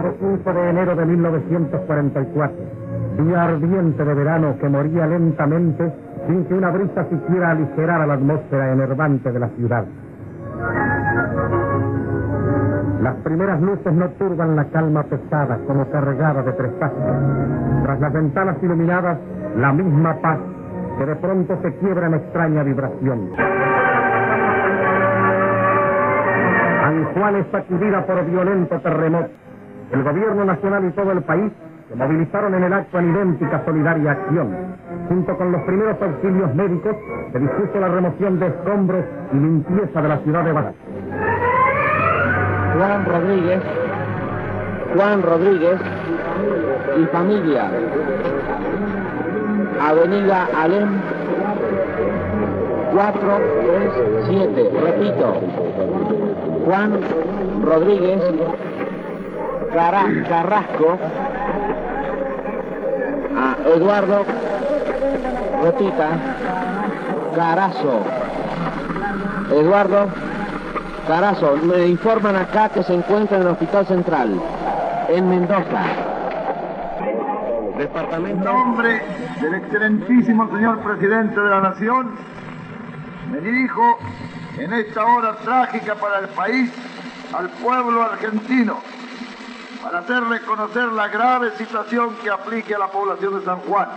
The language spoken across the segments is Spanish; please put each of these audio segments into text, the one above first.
sábado 15 de enero de 1944, día ardiente de verano que moría lentamente sin que una brisa siquiera aligerara la atmósfera enervante de la ciudad. Las primeras luces no turban la calma pesada como cargada de trespasos. Tras las ventanas iluminadas, la misma paz que de pronto se quiebra en extraña vibración. San Juan es sacudida por violento terremoto. El gobierno nacional y todo el país se movilizaron en el acto en idéntica solidaria acción. Junto con los primeros auxilios médicos, se dispuso la remoción de escombros y limpieza de la ciudad de Badajoz. Juan Rodríguez, Juan Rodríguez y familia. Avenida Alem 437, repito, Juan Rodríguez Carrasco, a Eduardo, repita, Carazo, Eduardo Carazo, me informan acá que se encuentra en el Hospital Central, en Mendoza. En nombre del excelentísimo señor presidente de la Nación, me dirijo en esta hora trágica para el país al pueblo argentino para hacerle conocer la grave situación que aplique a la población de San Juan.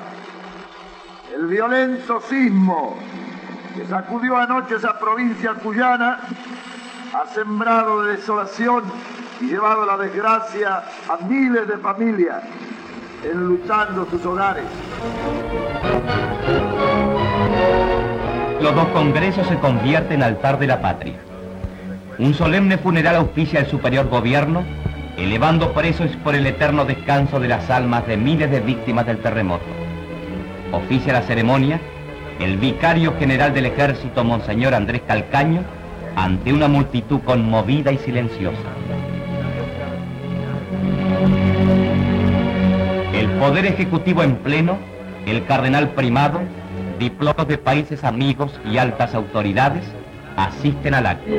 El violento sismo que sacudió anoche esa provincia cuyana ha sembrado desolación y llevado la desgracia a miles de familias enluchando sus hogares. Los dos congresos se convierten en altar de la patria. Un solemne funeral auspicia el superior gobierno, elevando presos por el eterno descanso de las almas de miles de víctimas del terremoto. Oficia la ceremonia el vicario general del ejército, Monseñor Andrés Calcaño, ante una multitud conmovida y silenciosa. El Poder Ejecutivo en pleno, el Cardenal Primado, diplomas de países amigos y altas autoridades asisten al acto.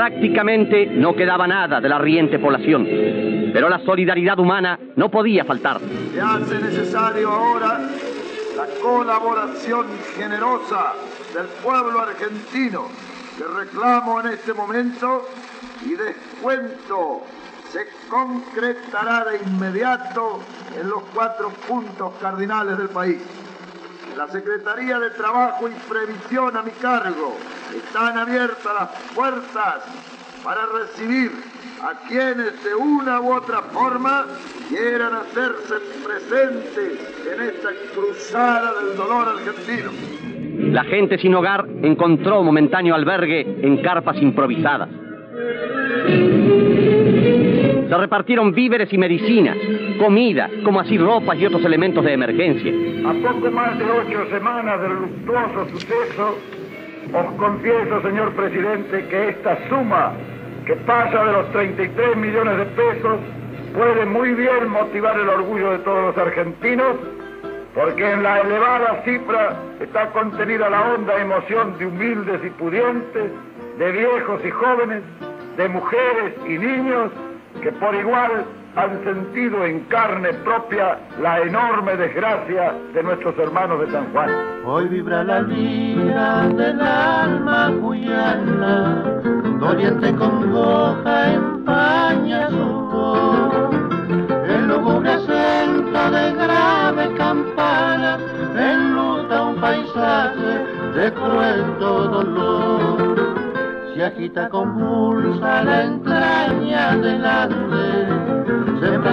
Prácticamente no quedaba nada de la riente población, pero la solidaridad humana no podía faltar. Se hace necesario ahora la colaboración generosa del pueblo argentino que reclamo en este momento y descuento se concretará de inmediato en los cuatro puntos cardinales del país. La Secretaría de Trabajo y Previsión a mi cargo están abiertas las puertas para recibir a quienes de una u otra forma quieran hacerse presentes en esta cruzada del dolor argentino. La gente sin hogar encontró momentáneo albergue en carpas improvisadas. Se repartieron víveres y medicinas, comida, como así ropas y otros elementos de emergencia. A poco más de ocho semanas del luctuoso suceso, os confieso, señor presidente, que esta suma, que pasa de los 33 millones de pesos, puede muy bien motivar el orgullo de todos los argentinos, porque en la elevada cifra está contenida la honda emoción de humildes y pudientes, de viejos y jóvenes, de mujeres y niños, que por igual han sentido en carne propia la enorme desgracia de nuestros hermanos de San Juan. Hoy vibra la lira del alma cuyana, doliente congoja empaña su voz. El lúgubre acento de grave campana enluta un paisaje de cruento dolor se agita convulsa la entraña del arte,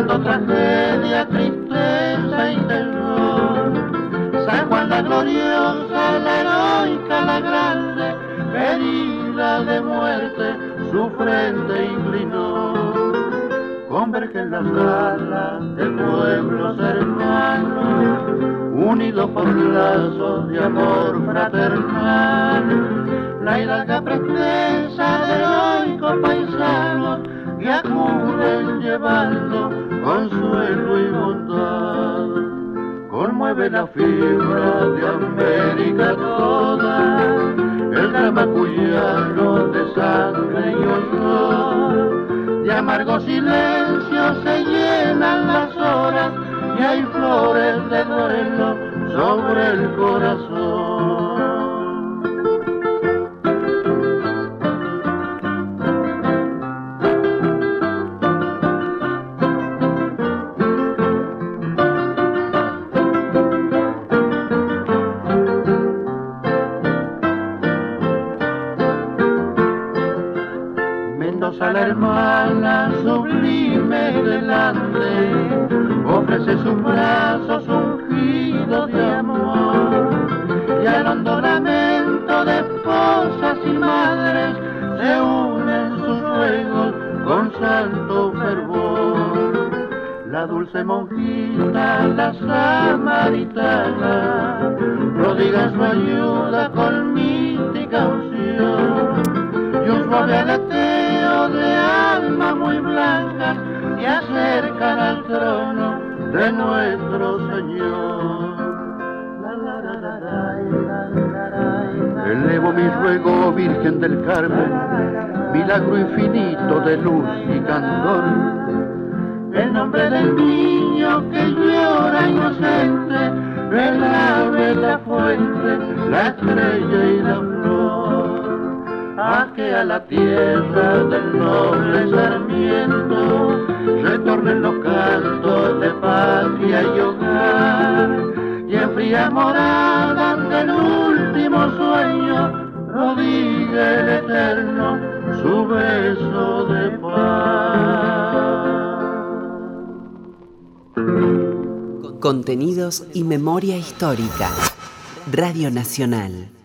tragedia, tristeza y terror. San Juan la gloriosa, la heroica, la grande, herida de muerte, su frente inclinó. Convergen las alas de pueblos hermanos, unidos por lazos de amor fraternal la hidalga pretesa de heroico paisano que acuden llevando consuelo y bondad. Conmueve la fibra de América toda, el drama cuyano de sangre y honor de amargo silencio se llenan las horas y hay flores de duelo sobre el corazón. La hermana sublime delante, ofrece sus brazos ungidos de amor, y al hondo lamento de esposas y madres se unen sus ruegos con santo fervor. La dulce monjita, la samaritana, prodiga su ayuda con mística unción, y un suave de alma muy blanca y acercan al trono de nuestro Señor. Elevo mi ruego, Virgen del Carmen, milagro infinito de luz y candor. En nombre del niño que llora inocente, el ave, la fuente, la estrella y la a que a la tierra del noble sarmiento retornen los cantos de patria y hogar y en fría morada del último sueño prodigue el eterno su beso de paz. Contenidos y memoria histórica. Radio Nacional.